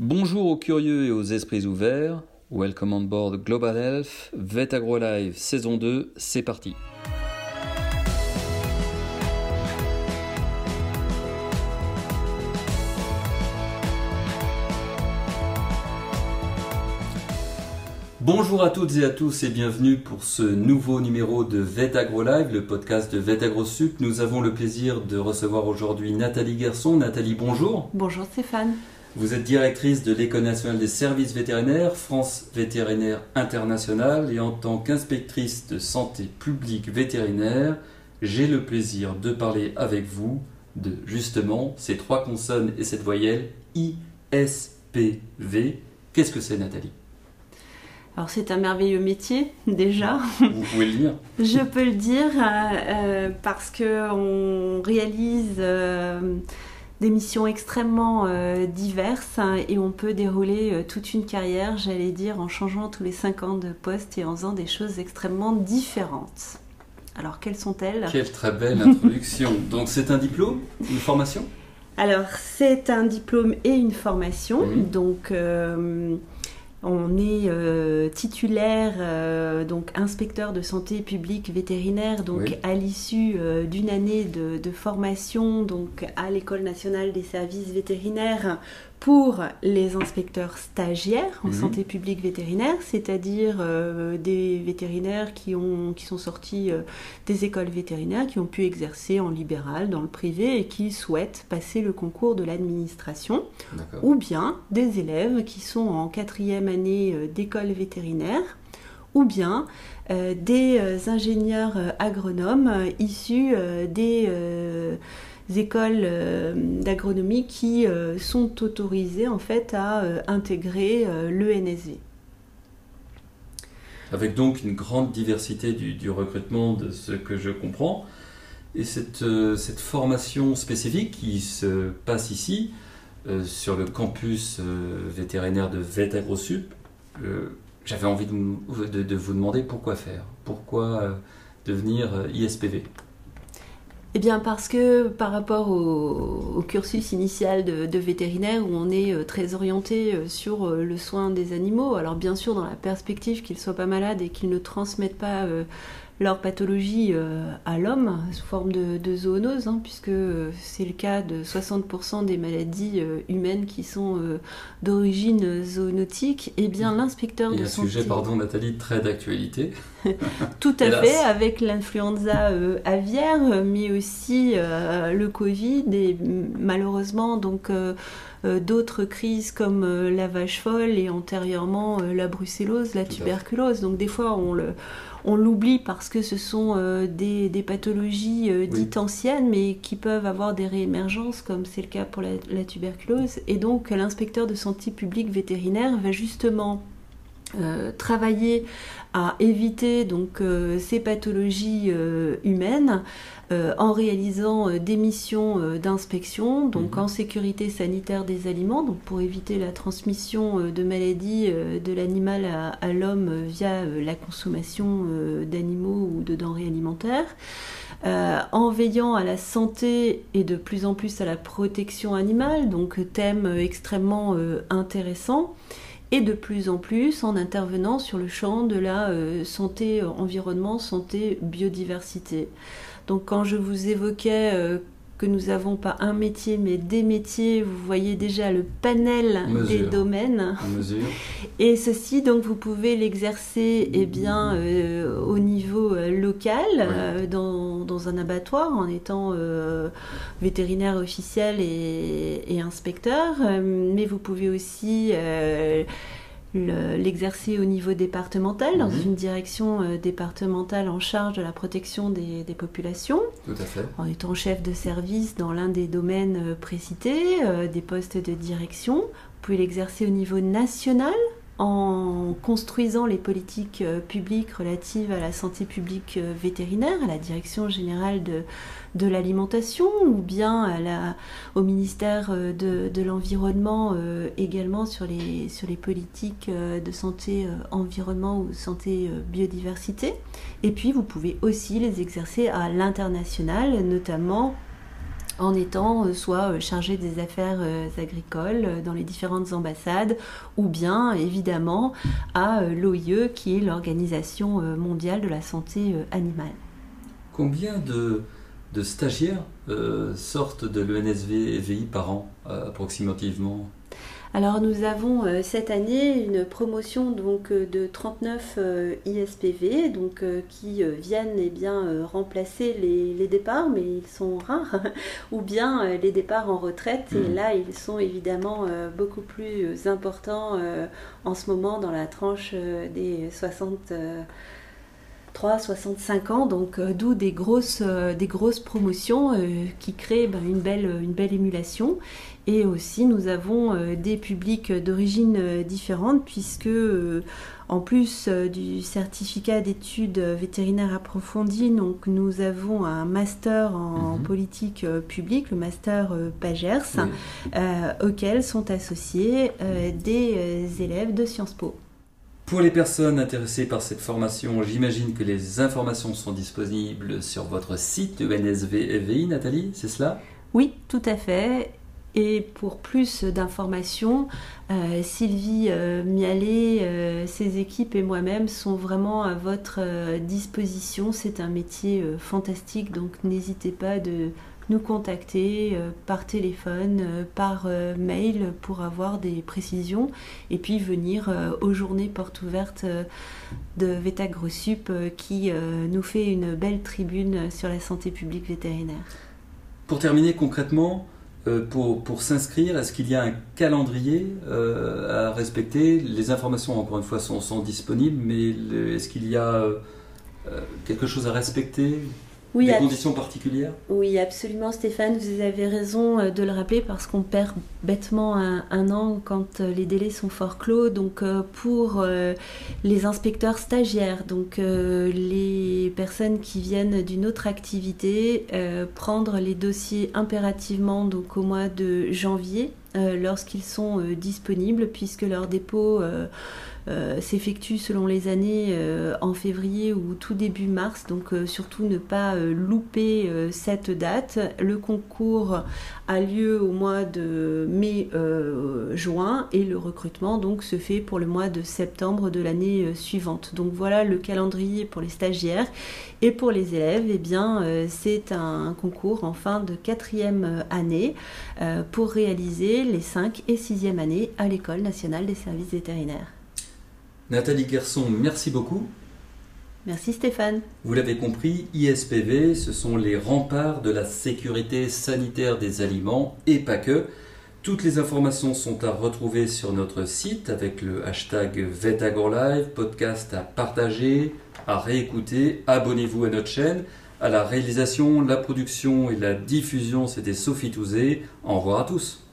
Bonjour aux curieux et aux esprits ouverts. Welcome on board Global Health, Vet Agro Live saison 2, c'est parti. Bonjour à toutes et à tous et bienvenue pour ce nouveau numéro de Vet Agro Live, le podcast de Vet Agro. Nous avons le plaisir de recevoir aujourd'hui Nathalie Garçon. Nathalie, bonjour. Bonjour Stéphane. Vous êtes directrice de l'École nationale des services vétérinaires, France Vétérinaire International, et en tant qu'inspectrice de santé publique vétérinaire, j'ai le plaisir de parler avec vous de justement ces trois consonnes et cette voyelle ISPV. Qu'est-ce que c'est Nathalie? Alors c'est un merveilleux métier déjà. Vous pouvez le dire. Je peux le dire euh, euh, parce que on réalise euh, des missions extrêmement diverses et on peut dérouler toute une carrière, j'allais dire, en changeant tous les 5 ans de poste et en faisant des choses extrêmement différentes. Alors quelles sont-elles? Quelle très belle introduction. Donc c'est un diplôme, une formation? Alors c'est un diplôme et une formation. Donc on est euh, titulaire, euh, donc inspecteur de santé publique vétérinaire, donc à l'issue euh, d'une année de, de, formation donc à l'école nationale des services vétérinaires pour les inspecteurs stagiaires en mhm. santé publique vétérinaire, c'est-à-dire euh, des vétérinaires qui, ont, qui sont sortis euh, des écoles vétérinaires, qui ont pu exercer en libéral, dans le privé, et qui souhaitent passer le concours de l'administration, ou bien des élèves qui sont en quatrième année euh, d'école vétérinaire, ou bien des ingénieurs agronomes issus des écoles euh, d'agronomie qui euh, sont autorisées en fait à euh, intégrer l'ENSV. Avec donc une grande diversité du, recrutement de ce que je comprends. Et cette, formation spécifique qui se passe ici, sur le campus vétérinaire de Vet AgroSup, j'avais envie de, vous demander pourquoi faire, pourquoi devenir ISPV. Eh bien parce que par rapport au, cursus initial de, vétérinaire où on est euh, très orienté euh, sur euh, le soin des animaux, alors bien sûr dans la perspective qu'ils ne soient pas malades et qu'ils ne transmettent pas leur pathologie euh, à l'homme sous forme de, zoonose, hein, puisque c'est le cas de 60% des maladies euh, humaines qui sont euh, d'origine zoonotique, et eh bien l'inspecteur de un santé... sujet, pardon Nathalie, très d'actualité. Tout à fait, avec l'influenza aviaire, mais aussi le Covid, et malheureusement donc... d'autres crises comme la vache folle et antérieurement la brucellose, la tuberculose. Donc des fois on le, on l'oublie parce que ce sont euh, des, pathologies euh, dites anciennes, mais qui peuvent avoir des réémergences, comme c'est le cas pour la, tuberculose. Et donc, l'inspecteur de santé publique vétérinaire va justement euh, travailler à éviter donc ces pathologies humaines euh, en réalisant euh, des missions euh, d'inspection, donc mhm. en sécurité sanitaire des aliments, donc pour éviter la transmission de maladies de l'animal à, l'homme via la consommation d'animaux ou de denrées alimentaires. en veillant à la santé et de plus en plus à la protection animale, donc thème extrêmement intéressant, et de plus en plus en intervenant sur le champ de la santé environnement, santé biodiversité. Donc quand je vous évoquais euh, que nous n'avons pas un métier mais des métiers, vous voyez déjà le panel des domaines. Et ceci, donc vous pouvez l'exercer eh bien, euh, au niveau euh, local, dans, un abattoir, en étant vétérinaire officiel et, et inspecteur, mais vous pouvez aussi l'exercer au niveau départemental, dans mhm. une direction euh, départementale en charge de la protection des, populations. Tout à fait. En étant chef de service dans l'un des domaines euh, précités, euh, des postes de direction. Vous pouvez l'exercer au niveau national en construisant les politiques publiques relatives à la santé publique vétérinaire, à la direction générale de, de l'alimentation ou bien au ministère euh, de, l'Environnement euh, également sur les, sur les politiques euh, de santé environnement ou santé biodiversité. Et puis vous pouvez aussi les exercer à l'international, notamment en étant soit chargé des affaires agricoles dans les différentes ambassades ou bien évidemment à l'OIE qui est l'Organisation mondiale de la santé animale. Combien de, stagiaires sortent de l'ENSV-EVI par an approximativement? Alors nous avons euh, cette année une promotion donc euh, de 39 euh, ISPV donc qui viennent eh bien remplacer les, départs mais ils sont rares ou bien les départs en retraite et mmh. là ils sont évidemment beaucoup plus importants en ce moment dans la tranche des 60 3 65 ans, donc d'où des grosses, des grosses promotions qui créent ben, une, belle, une belle émulation. Et aussi, nous avons euh, des publics d'origine euh, différente, puisque euh, en plus du certificat d'études vétérinaires approfondies, donc nous avons un master en mhm. politique publique, le master PAGERS, auquel sont associés des élèves de Sciences Po. Pour les personnes intéressées par cette formation, j'imagine que les informations sont disponibles sur votre site ENSV Nathalie, c'est cela? Oui, tout à fait. Et pour plus d'informations, euh, Sylvie euh, Mialet, euh, ses équipes et moi-même sont vraiment à votre disposition. C'est un métier fantastique, donc n'hésitez pas de nous contacter par téléphone, par mail pour avoir des précisions et puis venir aux journées portes ouvertes de VETA Grossup qui nous fait une belle tribune sur la santé publique vétérinaire. Pour terminer concrètement, euh, pour, pour s'inscrire Est-ce qu'il y a un calendrier euh, à respecter? Les informations, encore une fois, sont, sont disponibles, mais est-ce qu'il y a euh, quelque chose à respecter? Oui, des conditions particulières Oui, absolument Stéphane, vous avez raison euh, de le rappeler parce qu'on perd bêtement un, an quand euh, les délais sont fort clos. Donc euh, pour les inspecteurs stagiaires, donc les personnes qui viennent d'une autre activité, prendre les dossiers impérativement donc au mois de janvier lorsqu'ils sont disponibles puisque leur dépôt s'effectue selon les années euh, en février ou tout début mars, donc euh, surtout ne pas louper cette date. Le concours a lieu au mois de mai-juin et le recrutement donc se fait pour le mois de septembre de l'année suivante. Donc voilà le calendrier pour les stagiaires et pour les élèves, eh bien c'est un concours en fin de quatrième année pour réaliser les 5 et 6e années à l'École nationale des services vétérinaires. Nathalie Gerson, merci beaucoup. Merci Stéphane. Vous l'avez compris, ISPV, ce sont les remparts de la sécurité sanitaire des aliments et pas que. Toutes les informations sont à retrouver sur notre site avec le hashtag VetagorLive, podcast à partager, à réécouter. Abonnez-vous à notre chaîne. À la réalisation, la production et la diffusion, c'était Sophie Touzé. Au revoir à tous.